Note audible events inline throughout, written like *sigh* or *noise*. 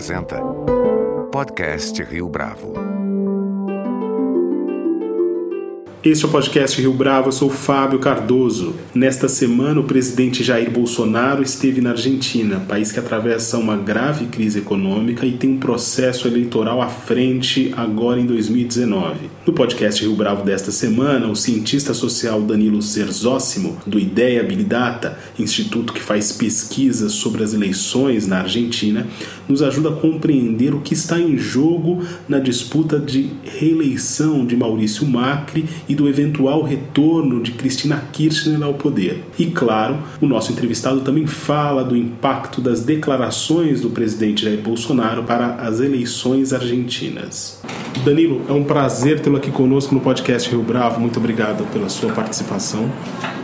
apresenta Podcast Rio Bravo. Este é o podcast Rio Bravo, eu sou Fábio Cardoso. Nesta semana, o presidente Jair Bolsonaro esteve na Argentina, país que atravessa uma grave crise econômica e tem um processo eleitoral à frente agora em 2019. No podcast Rio Bravo desta semana, o cientista social Danilo Serzóssimo, do Ideia Habilidata, instituto que faz pesquisas sobre as eleições na Argentina, nos ajuda a compreender o que está em jogo na disputa de reeleição de Maurício Macri e do eventual retorno de Cristina Kirchner ao poder. E claro, o nosso entrevistado também fala do impacto das declarações do presidente Jair Bolsonaro para as eleições argentinas. Danilo, é um prazer tê-lo aqui conosco no podcast Rio Bravo. Muito obrigado pela sua participação.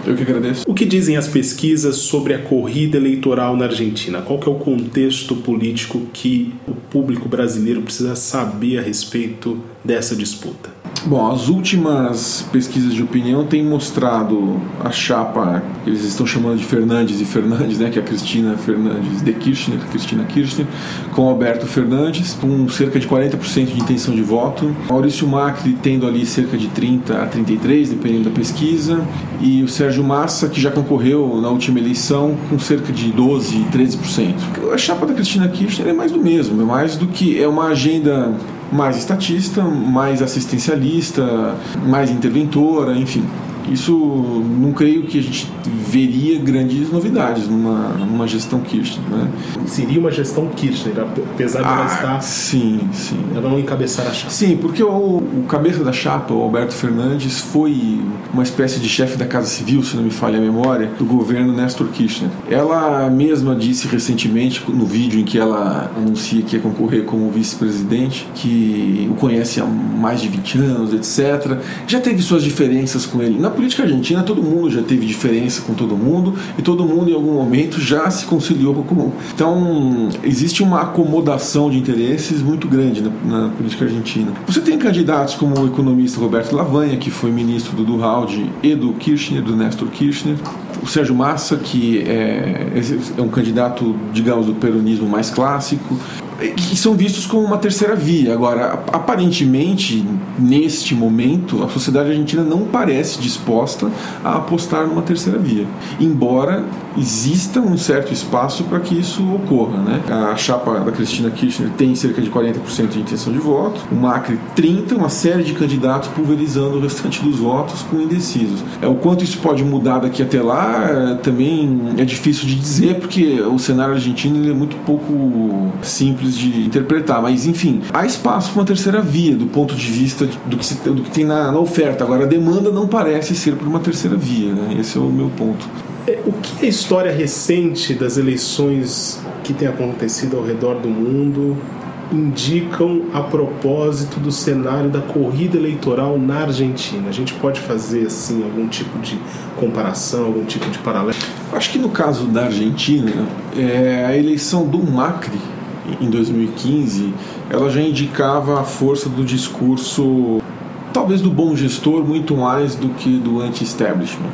Eu que agradeço. O que dizem as pesquisas sobre a corrida eleitoral na Argentina? Qual é o contexto político que o público brasileiro precisa saber a respeito dessa disputa? Bom, as últimas pesquisas de opinião têm mostrado a chapa, eles estão chamando de Fernandes e Fernandes, né, que é a Cristina Fernandes de Kirchner, Cristina Kirchner, com Alberto Fernandes, com cerca de 40% de intenção de voto. Maurício Macri tendo ali cerca de 30 a 33, dependendo da pesquisa, e o Sérgio Massa, que já concorreu na última eleição, com cerca de 12, 13%. A chapa da Cristina Kirchner é mais do mesmo, é mais do que é uma agenda mais estatista, mais assistencialista, mais interventora, enfim. Isso não creio que a gente veria grandes novidades numa, numa gestão Kirchner. Né? Seria uma gestão Kirchner, apesar de ah, ela estar. Sim, sim. Ela não encabeçar a chapa. Sim, porque o, o cabeça da chapa, o Alberto Fernandes, foi uma espécie de chefe da Casa Civil, se não me falha a memória, do governo Néstor Kirchner. Ela mesma disse recentemente, no vídeo em que ela anuncia que ia concorrer como vice-presidente, que o conhece há mais de 20 anos, etc. Já teve suas diferenças com ele. Na política argentina, todo mundo já teve diferença com todo mundo e todo mundo em algum momento já se conciliou com. Então, existe uma acomodação de interesses muito grande na, na política argentina. Você tem candidatos como o economista Roberto Lavanha, que foi ministro do Duralde e do Kirchner, do Néstor Kirchner, o Sérgio Massa, que é, é um candidato, digamos, do peronismo mais clássico, que são vistos como uma terceira via. Agora, aparentemente, neste momento, a sociedade argentina não parece disposta a apostar numa terceira via, embora exista um certo espaço para que isso ocorra. Né? A chapa da Cristina Kirchner tem cerca de 40% de intenção de voto, o Macri 30%, uma série de candidatos pulverizando o restante dos votos com indecisos. É, o quanto isso pode mudar daqui até lá também é difícil de dizer, porque o cenário argentino é muito pouco simples de interpretar, mas enfim, há espaço para uma terceira via do ponto de vista do que, se, do que tem na, na, oferta. Agora, a demanda não parece ser por uma terceira via, né? esse é o meu ponto. O que é a história recente das eleições que tem acontecido ao redor do mundo indicam a propósito do cenário da corrida eleitoral na Argentina? A gente pode fazer assim algum tipo de comparação, algum tipo de paralelo? Acho que no caso da Argentina, é, a eleição do Macri em 2015, ela já indicava a força do discurso, talvez do bom gestor, muito mais do que do anti-establishment.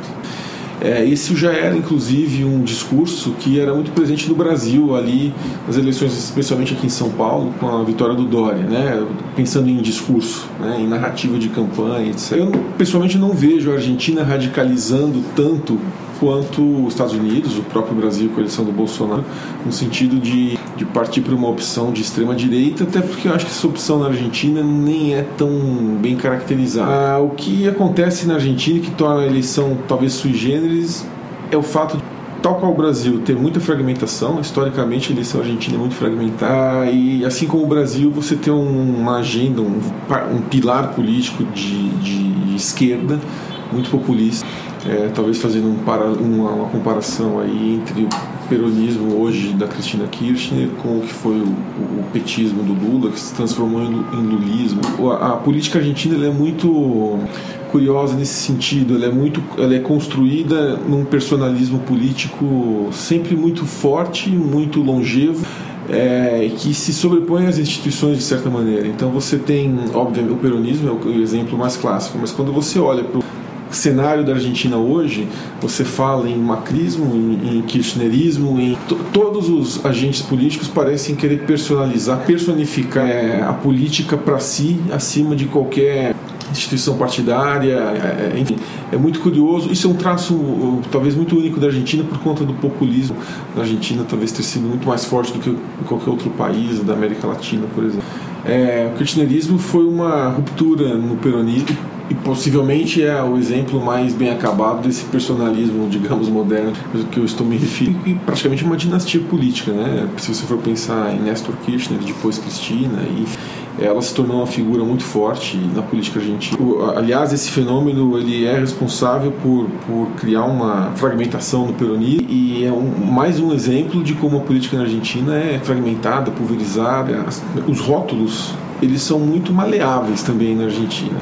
É, isso já era, inclusive, um discurso que era muito presente no Brasil, ali, nas eleições, especialmente aqui em São Paulo, com a vitória do Dória, né? pensando em discurso, né? em narrativa de campanha, etc. Eu, pessoalmente, não vejo a Argentina radicalizando tanto quanto os Estados Unidos, o próprio Brasil com a eleição do Bolsonaro, no sentido de, de partir para uma opção de extrema direita, até porque eu acho que essa opção na Argentina nem é tão bem caracterizada. Ah, o que acontece na Argentina que torna a eleição talvez sui generis é o fato de tal qual o Brasil ter muita fragmentação, historicamente a eleição argentina é muito fragmentada, e assim como o Brasil, você tem uma agenda, um, um pilar político de, de esquerda muito populista é, talvez fazendo um para, uma, uma, comparação aí entre peronismo hoje da Cristina Kirchner com o que foi o, o petismo do Lula, que se transformou em, lulismo. A, a política argentina é muito curiosa nesse sentido, ela é muito, ela é construída num personalismo político sempre muito forte, muito longevo. É, que se sobrepõe às instituições de certa maneira. Então você tem, obviamente, o peronismo é o exemplo mais clássico, mas quando você olha para cenário da Argentina hoje, você fala em macrismo, em, em kirchnerismo, em todos os agentes políticos parecem querer personalizar, personificar é, a política para si acima de qualquer instituição partidária, é, é, enfim, é muito curioso. Isso é um traço talvez muito único da Argentina por conta do populismo da Argentina talvez ter sido muito mais forte do que em qualquer outro país da América Latina, por exemplo. É, o kirchnerismo foi uma ruptura no peronismo e possivelmente é o exemplo mais bem acabado desse personalismo, digamos, moderno que eu estou me referindo, e praticamente uma dinastia política, né? Se você for pensar em Néstor Kirchner, depois Cristina, e ela se tornou uma figura muito forte na política argentina. Aliás, esse fenômeno ele é responsável por, por criar uma fragmentação no peronismo e é um, mais um exemplo de como a política na Argentina é fragmentada, pulverizada. Os rótulos eles são muito maleáveis também na Argentina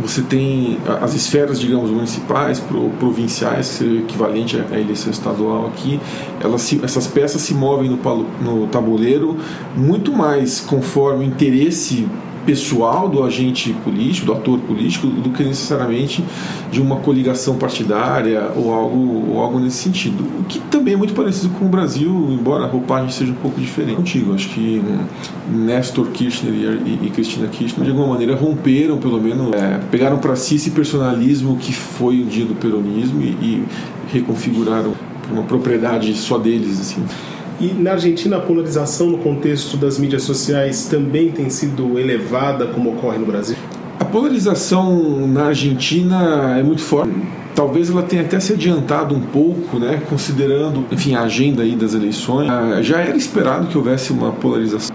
você tem as esferas, digamos, municipais, provinciais, equivalente à eleição estadual aqui, elas se, essas peças se movem no, no tabuleiro muito mais conforme o interesse pessoal do agente político, do ator político, do que necessariamente de uma coligação partidária ou algo, ou algo nesse sentido. O que também é muito parecido com o Brasil, embora a roupagem seja um pouco diferente. Contigo, acho que Nestor Kirchner e, e Cristina Kirchner de alguma maneira romperam, pelo menos, é, pegaram para si esse personalismo que foi o dia do peronismo e, e reconfiguraram uma propriedade só deles, assim. E na Argentina a polarização no contexto das mídias sociais também tem sido elevada como ocorre no Brasil? A polarização na Argentina é muito forte. Talvez ela tenha até se adiantado um pouco, né, considerando, enfim, a agenda aí das eleições. Ah, já era esperado que houvesse uma polarização,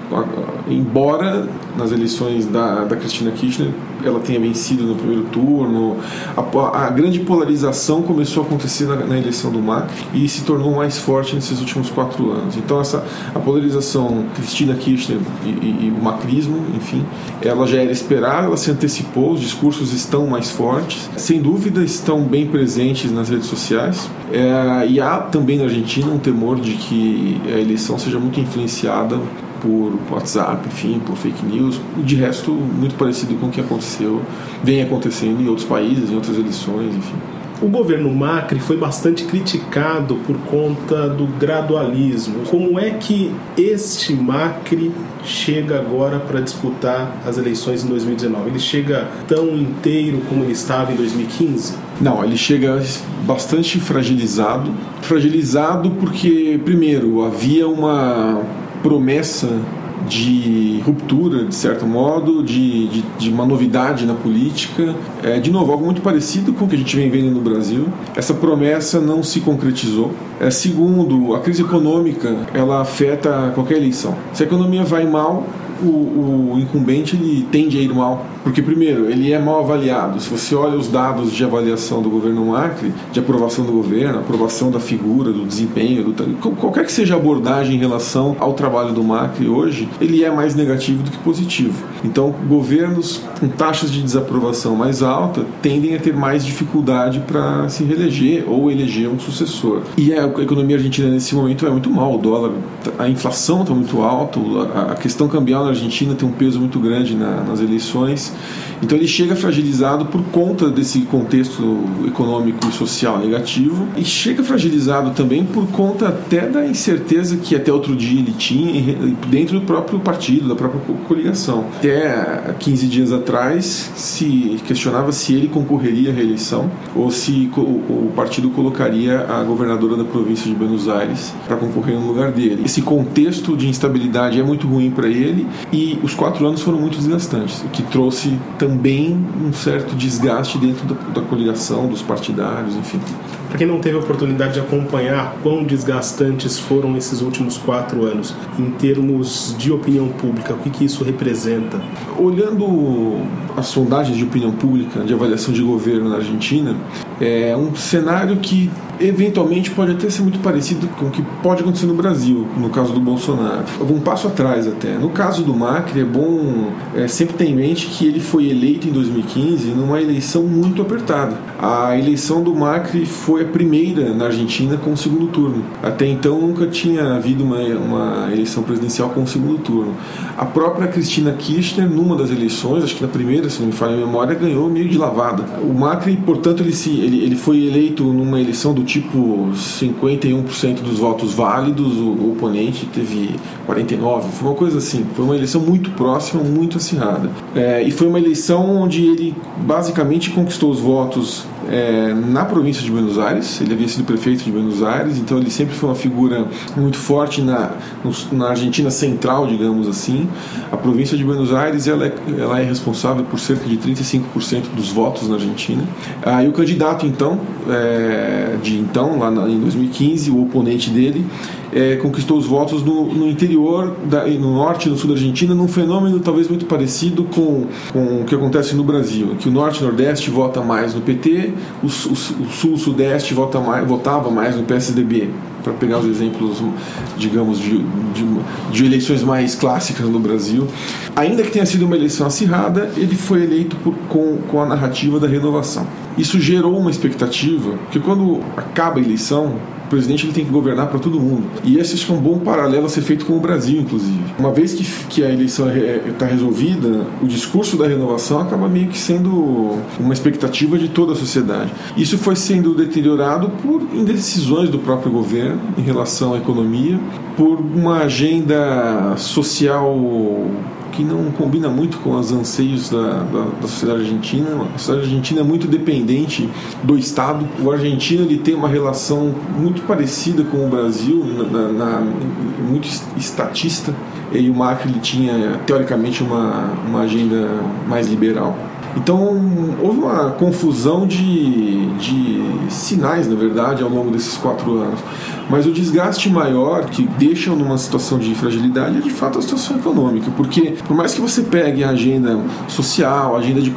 embora nas eleições da, da Cristina Kirchner ela tenha vencido no primeiro turno. A, a grande polarização começou a acontecer na, na, eleição do Macri e se tornou mais forte nesses últimos quatro anos. Então essa a polarização Cristina Kirchner e, e, e o macrismo, enfim, ela já era esperada, ela se antecipou, os discursos estão mais fortes, sem dúvida estão bem presentes nas redes sociais. É, e há também na Argentina um temor de que a eleição seja muito influenciada por WhatsApp, enfim, por fake news. De resto, muito parecido com o que aconteceu, vem acontecendo em outros países, em outras eleições, enfim. O governo Macri foi bastante criticado por conta do gradualismo. Como é que este Macri chega agora para disputar as eleições em 2019? Ele chega tão inteiro como ele estava em 2015? Não, ele chega bastante fragilizado. Fragilizado porque, primeiro, havia uma promessa de ruptura, de certo modo, de, de, de, uma novidade na política. É, de novo, algo muito parecido com o que a gente vem vendo no Brasil. Essa promessa não se concretizou. É, segundo, a crise econômica ela afeta qualquer eleição. Se a economia vai mal, o, o incumbente ele tende a ir mal. Porque, primeiro, ele é mal avaliado. Se você olha os dados de avaliação do governo Macri, de aprovação do governo, aprovação da figura, do desempenho, do, qualquer que seja a abordagem em relação ao trabalho do Macri hoje, ele é mais negativo do que positivo. Então, governos com taxas de desaprovação mais alta tendem a ter mais dificuldade para se reeleger ou eleger um sucessor. E a economia argentina nesse momento é muito mal. O dólar, a inflação está muito alta, a questão cambial na Argentina tem um peso muito grande na, nas eleições. Então ele chega fragilizado por conta desse contexto econômico e social negativo e chega fragilizado também por conta até da incerteza que até outro dia ele tinha dentro do próprio partido, da própria coligação. Até 15 dias atrás se questionava se ele concorreria à reeleição ou se o partido colocaria a governadora da província de Buenos Aires para concorrer no lugar dele. Esse contexto de instabilidade é muito ruim para ele e os quatro anos foram muito desgastantes, o que trouxe também um certo desgaste dentro da, da coligação, dos partidários, enfim. Para quem não teve a oportunidade de acompanhar quão desgastantes foram esses últimos quatro anos, em termos de opinião pública, o que, que isso representa? Olhando as sondagens de opinião pública, de avaliação de governo na Argentina, é um cenário que eventualmente pode até ser muito parecido com o que pode acontecer no Brasil, no caso do Bolsonaro. Um passo atrás até. No caso do Macri, é bom é, sempre ter em mente que ele foi eleito em 2015 numa eleição muito apertada. A eleição do Macri foi a primeira na Argentina com o segundo turno. Até então nunca tinha havido uma, uma eleição presidencial com o segundo turno. A própria Cristina Kirchner, numa das eleições, acho que na primeira, se não me falha a memória, ganhou meio de lavada. O Macri, portanto, ele, se, ele, ele foi eleito numa eleição do tipo 51% dos votos válidos, o, o oponente teve 49%, foi uma coisa assim. Foi uma eleição muito próxima, muito acirrada. É, e foi uma eleição onde ele basicamente conquistou os votos é, na província de Buenos Aires. Ele havia sido prefeito de Buenos Aires, então ele sempre foi uma figura muito forte na, na Argentina central, digamos assim. A província de Buenos Aires ela é, ela é responsável por cerca de 35% dos votos na Argentina. Aí o candidato, então, é, de então, lá na, em 2015, o oponente dele, é, conquistou os votos no, no interior, da, no norte e no sul da Argentina, num fenômeno talvez muito parecido com, com o que acontece no Brasil, que o norte e nordeste vota mais no PT, o, o, o sul e sudeste vota mais, votava mais no PSDB para pegar os exemplos, digamos, de, de, de, eleições mais clássicas no Brasil. Ainda que tenha sido uma eleição acirrada, ele foi eleito por, com, com a narrativa da renovação. Isso gerou uma expectativa que quando acaba a eleição, presidente ele tem que governar para todo mundo. E esse acho que é um bom paralelo a ser feito com o Brasil, inclusive. Uma vez que, que a eleição está resolvida, o discurso da renovação acaba meio que sendo uma expectativa de toda a sociedade. Isso foi sendo deteriorado por indecisões do próprio governo em relação à economia, por uma agenda social que não combina muito com os anseios da, da, da, sociedade argentina. A sociedade argentina é muito dependente do Estado. O argentino ele tem uma relação muito parecida com o Brasil, na, na, muito estatista. E o Macri ele tinha, teoricamente, uma, uma agenda mais liberal. Então houve uma confusão de, de sinais, na verdade, ao longo desses quatro anos. Mas o desgaste maior que deixa numa situação de fragilidade é de fato a situação econômica, porque por mais que você pegue a agenda social, a agenda de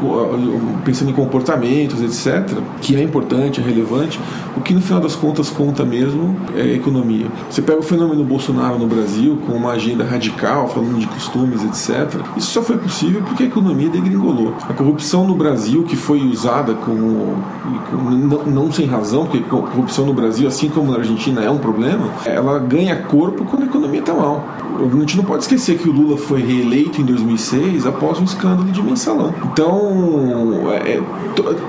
pensando em comportamentos, etc, que é importante, é relevante, o que no final das contas conta mesmo é a economia. Você pega o fenômeno Bolsonaro no Brasil com uma agenda radical, falando de costumes, etc. Isso só foi possível porque a economia degringolou. A corrupção no Brasil que foi usada como não, não sem razão, porque corrupção no Brasil, assim como na Argentina, é um problema, ela ganha corpo quando a economia está mal. A gente não pode esquecer que o Lula foi reeleito em 2006 após um escândalo de mensalão. Então, é,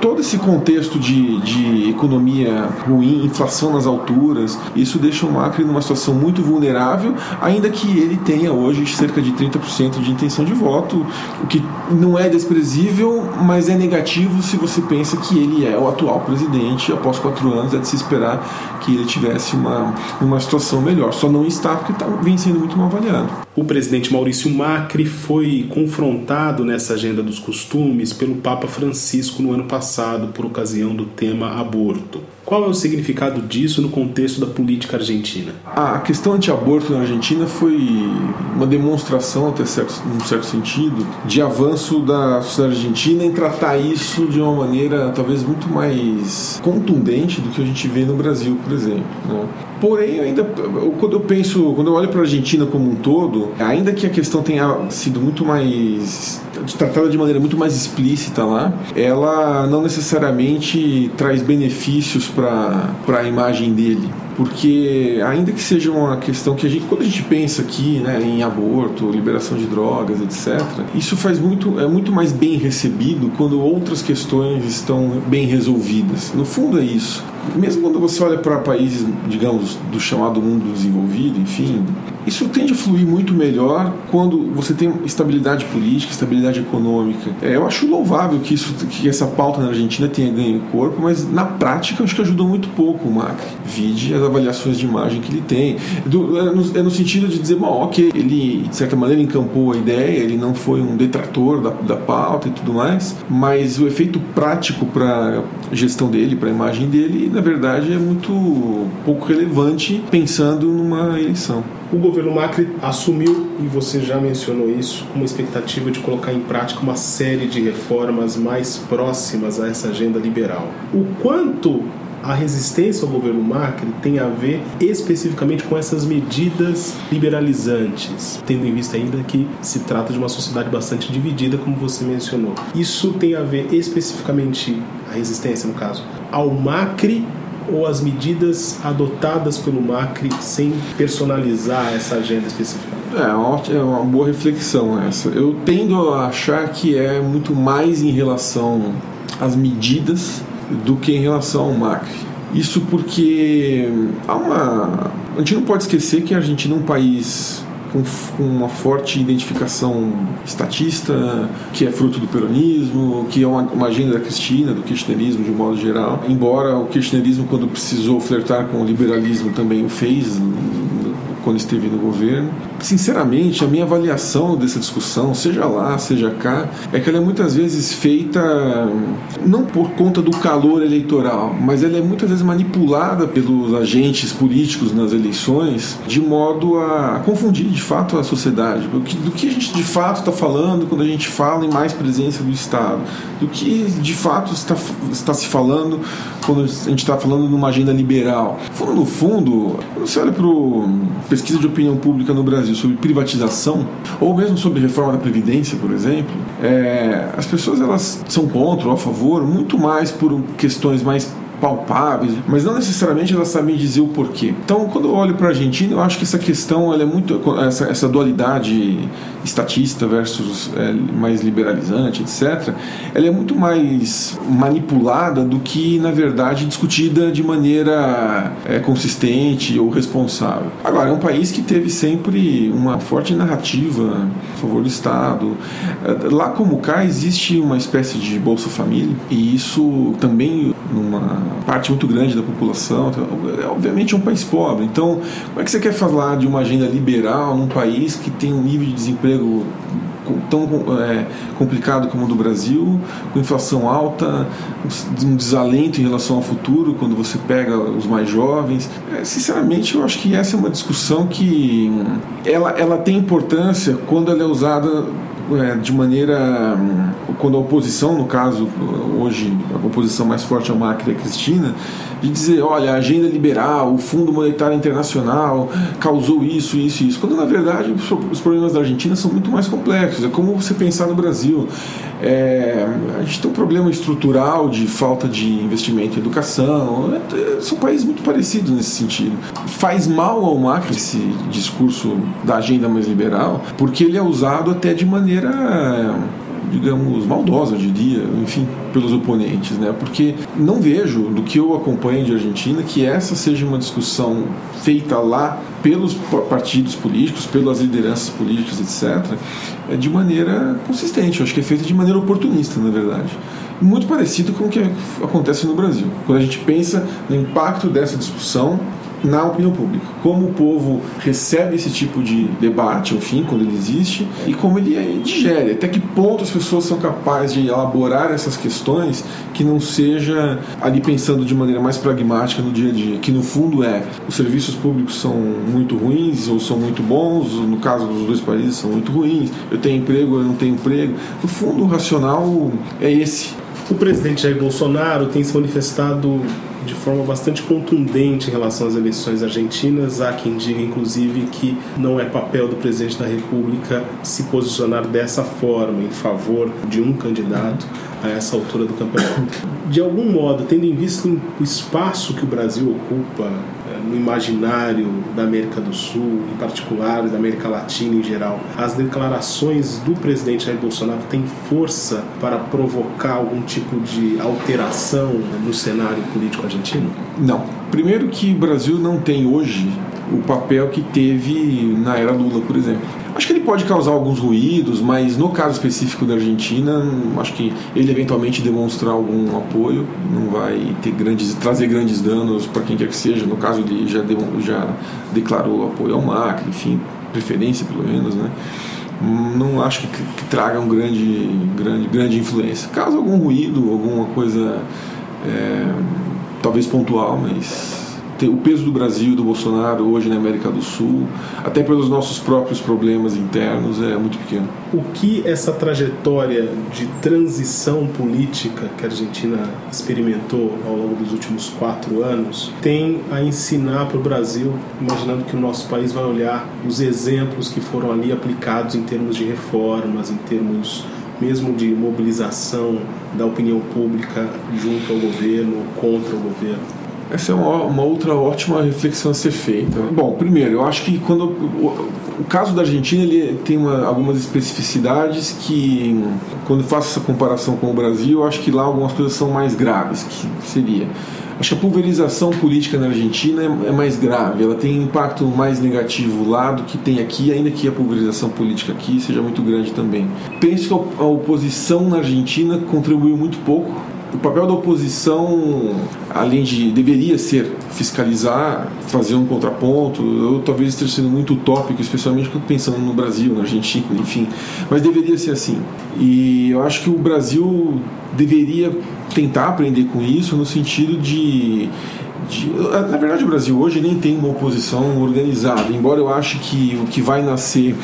todo esse contexto de, de economia ruim, inflação nas alturas, isso deixa o Macri numa situação muito vulnerável, ainda que ele tenha hoje cerca de 30% de intenção de voto, o que não é desprezível, mas é negativo se você pensa que ele é o atual presidente. Após quatro anos, é de se esperar que ele tivesse uma, uma situação melhor. Só não está porque está, vem sendo muito mal avaliado. O presidente Maurício Macri foi confrontado nessa agenda dos costumes pelo Papa Francisco no ano passado, por ocasião do tema aborto. Qual é o significado disso no contexto da política argentina? A questão anti-aborto na Argentina foi uma demonstração, até certo, num certo sentido, de avanço da sociedade argentina em tratar isso de uma maneira talvez muito mais contundente do que a gente vê no Brasil, por exemplo. Né? Porém, ainda quando eu penso, quando eu olho para a Argentina como um todo, ainda que a questão tenha sido muito mais tratada de maneira muito mais explícita lá, ela não necessariamente traz benefícios para a imagem dele. Porque ainda que seja uma questão que a gente quando a gente pensa aqui né, em aborto liberação de drogas etc isso faz muito é muito mais bem recebido quando outras questões estão bem resolvidas. No fundo é isso. Mesmo quando você olha para países, digamos, do chamado mundo desenvolvido, enfim, isso tende a fluir muito melhor quando você tem estabilidade política, estabilidade econômica. É, eu acho louvável que, isso, que essa pauta na Argentina tenha ganho corpo, mas na prática acho que ajudou muito pouco o Macri. Vide as avaliações de imagem que ele tem. Do, é, no, é, no, sentido de dizer, bom, ok, ele de certa maneira encampou a ideia, ele não foi um detrator da, da pauta e tudo mais, mas o efeito prático para a gestão dele, para a imagem dele, na verdade é muito pouco relevante pensando numa eleição. O governo Macri assumiu, e você já mencionou isso, uma expectativa de colocar em prática uma série de reformas mais próximas a essa agenda liberal. O quanto a resistência ao governo Macri tem a ver especificamente com essas medidas liberalizantes, tendo em vista ainda que se trata de uma sociedade bastante dividida, como você mencionou. Isso tem a ver especificamente a resistência, no caso, ao Macri ou as medidas adotadas pelo Macri sem personalizar essa agenda específica? É, é uma boa reflexão essa. Eu tendo a achar que é muito mais em relação às medidas do que em relação ao Macri. Isso porque há uma. A gente não pode esquecer que a Argentina é um país com, uma forte identificação estatista, que é fruto do peronismo, que é uma, uma agenda da Cristina, do kirchnerismo de um modo geral. Embora o kirchnerismo, quando precisou flertar com o liberalismo, também o fez quando esteve no governo. Sinceramente, a minha avaliação dessa discussão, seja lá, seja cá, é que ela é muitas vezes feita não por conta do calor eleitoral, mas ela é muitas vezes manipulada pelos agentes políticos nas eleições de modo a confundir de fato a sociedade. Do que, a gente de fato está falando quando a gente fala em mais presença do Estado, do que de fato está, está se falando quando a gente está falando numa agenda liberal. No fundo, você olha para pesquisa de opinião pública no Brasil sobre privatização, ou mesmo sobre reforma da Previdência, por exemplo, é, as pessoas elas são contra ou a favor muito mais por questões mais palpáveis, mas não necessariamente elas sabem dizer o porquê. Então, quando eu olho para a Argentina, eu acho que essa questão, é muito essa, essa dualidade estatista versus é, mais liberalizante, etc. Ela é muito mais manipulada do que, na verdade, discutida de maneira é, consistente ou responsável. Agora, é um país que teve sempre uma forte narrativa a favor do Estado. Lá como cá existe uma espécie de Bolsa Família e isso também numa parte muito grande da população. Então, é, obviamente é um país pobre. Então, como é que você quer falar de uma agenda liberal num país que tem um nível de desemprego tão é, complicado como o do Brasil, com inflação alta, um desalento em relação ao futuro quando você pega os mais jovens. É, sinceramente, eu acho que essa é uma discussão que ela, ela tem importância quando ela é usada de maneira. Quando a oposição, no caso, hoje, a oposição mais forte ao Macri é a Cristina, de dizer: olha, a agenda liberal, o Fundo Monetário Internacional causou isso, isso e isso. Quando na verdade os problemas da Argentina são muito mais complexos. É como você pensar no Brasil. É, a gente tem um problema estrutural de falta de investimento em educação. É, são países muito parecidos nesse sentido. Faz mal ao Macri esse discurso da agenda mais liberal, porque ele é usado até de maneira digamos, maldosa, eu diria, enfim, pelos oponentes, né? Porque não vejo, do que eu acompanho de Argentina, que essa seja uma discussão feita lá pelos partidos políticos, pelas lideranças políticas, etc., é de maneira consistente. Eu acho que é feita de maneira oportunista, na verdade. Muito parecido com o que acontece no Brasil. Quando a gente pensa no impacto dessa discussão na opinião pública. Como o povo recebe esse tipo de debate, enfim, quando ele existe, e como ele digere, até que ponto as pessoas são capazes de elaborar essas questões que não seja ali pensando de maneira mais pragmática no dia a dia, que no fundo é os serviços públicos são muito ruins ou são muito bons, no caso dos dois países são muito ruins, eu tenho emprego, eu não tenho emprego. No fundo, o racional é esse. O presidente Jair Bolsonaro tem se manifestado de forma bastante contundente em relação às eleições argentinas. Há quem diga, inclusive, que não é papel do presidente da República se posicionar dessa forma em favor de um candidato a essa altura do campeonato. De algum modo, tendo em vista o espaço que o Brasil ocupa no imaginário da América do Sul, em particular, da América Latina em geral, as declarações do presidente Jair Bolsonaro têm força para provocar algum tipo de alteração no cenário político argentino? Não. Primeiro que o Brasil não tem hoje o papel que teve na era Lula, por exemplo. Acho que ele pode causar alguns ruídos, mas no caso específico da Argentina, acho que ele eventualmente demonstrar algum apoio não vai ter grandes, trazer grandes danos para quem quer que seja. No caso ele já, deu, já declarou apoio ao Macri, enfim, preferência pelo menos, né? Não acho que, que traga um grande, grande, grande influência. Caso algum ruído, alguma coisa é, talvez pontual, mas o peso do Brasil e do Bolsonaro hoje na América do Sul, até pelos nossos próprios problemas internos, é muito pequeno. O que essa trajetória de transição política que a Argentina experimentou ao longo dos últimos quatro anos tem a ensinar para o Brasil, imaginando que o nosso país vai olhar os exemplos que foram ali aplicados em termos de reformas, em termos mesmo de mobilização da opinião pública junto ao governo, contra o governo? Essa é uma, uma, outra ótima reflexão a ser feita. Bom, primeiro, eu acho que quando o, o caso da Argentina ele tem uma, algumas especificidades que, quando faço essa comparação com o Brasil, eu acho que lá algumas coisas são mais graves, que seria Acho que a pulverização política na Argentina é, é, mais grave, ela tem impacto mais negativo lá do que tem aqui, ainda que a pulverização política aqui seja muito grande também. Penso que a oposição na Argentina contribuiu muito pouco. O papel da oposição, além de deveria ser fiscalizar, fazer um contraponto, eu talvez esteja sendo muito utópico, especialmente pensando no Brasil, na Argentina, *laughs* enfim, mas deveria ser assim. E eu acho que o Brasil deveria tentar aprender com isso no sentido de, de, na verdade o Brasil hoje nem tem uma oposição organizada embora eu ache que o que vai nascer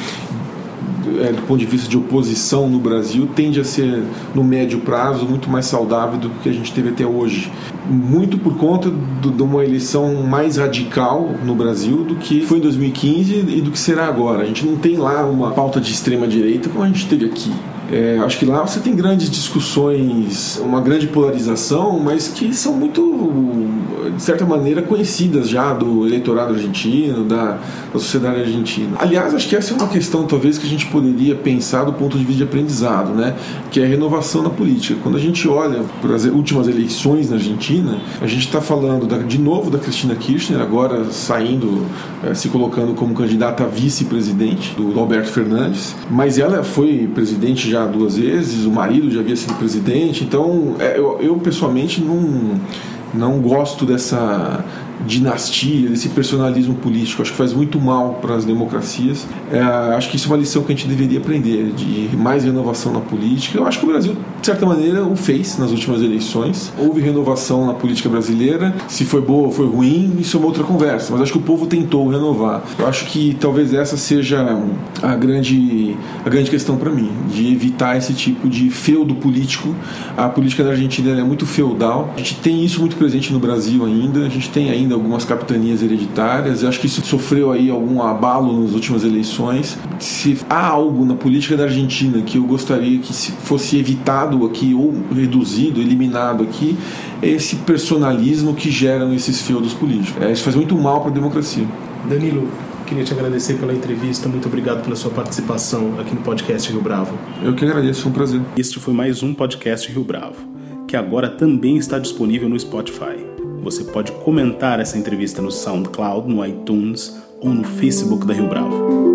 é, do ponto de vista de oposição no Brasil tende a ser no médio prazo muito mais saudável do que a gente teve até hoje. Muito por conta do, de uma eleição mais radical no Brasil do que foi em 2015 e do que será agora. A gente não tem lá uma pauta de extrema direita como a gente teve aqui é, acho que lá você tem grandes discussões, uma grande polarização, mas que são muito, de certa maneira, conhecidas já do eleitorado argentino, da, da sociedade argentina. Aliás, acho que essa é uma questão, talvez, que a gente poderia pensar do ponto de vista de aprendizado, né? que é a renovação na política. Quando a gente olha para as últimas eleições na Argentina, a gente está falando da, de novo da Cristina Kirchner, agora saindo, é, se colocando como candidata a vice-presidente do Alberto Fernandes, mas ela foi presidente já duas vezes, o marido já havia sido presidente, então é, eu, eu pessoalmente não, não gosto dessa dinastia, desse personalismo político. Acho que faz muito mal para as democracias. É, acho que isso é uma lição que a gente deveria aprender, de mais renovação na política. Eu acho que o Brasil, de certa maneira, o fez nas últimas eleições. Houve renovação na política brasileira. Se foi boa ou foi ruim, isso é uma outra conversa. Mas acho que o povo tentou renovar. Eu acho que talvez essa seja a grande, a grande questão para mim, de evitar esse tipo de feudo político. A política da Argentina é muito feudal. A gente tem isso muito presente no Brasil ainda. A gente tem ainda algumas capitanias hereditárias. Eu acho que isso sofreu aí algum abalo nas últimas eleições. Se há algo na política da Argentina que eu gostaria que fosse evitado aqui ou reduzido, eliminado aqui, esse personalismo que geram esses feudos políticos. É, isso faz muito mal para a democracia. Danilo, queria te agradecer pela entrevista. Muito obrigado pela sua participação aqui no podcast Rio Bravo. Eu que agradeço, foi um prazer. Este foi mais um podcast Rio Bravo, que agora também está disponível no Spotify. Você pode comentar essa entrevista no SoundCloud, no iTunes ou no Facebook da Rio Bravo.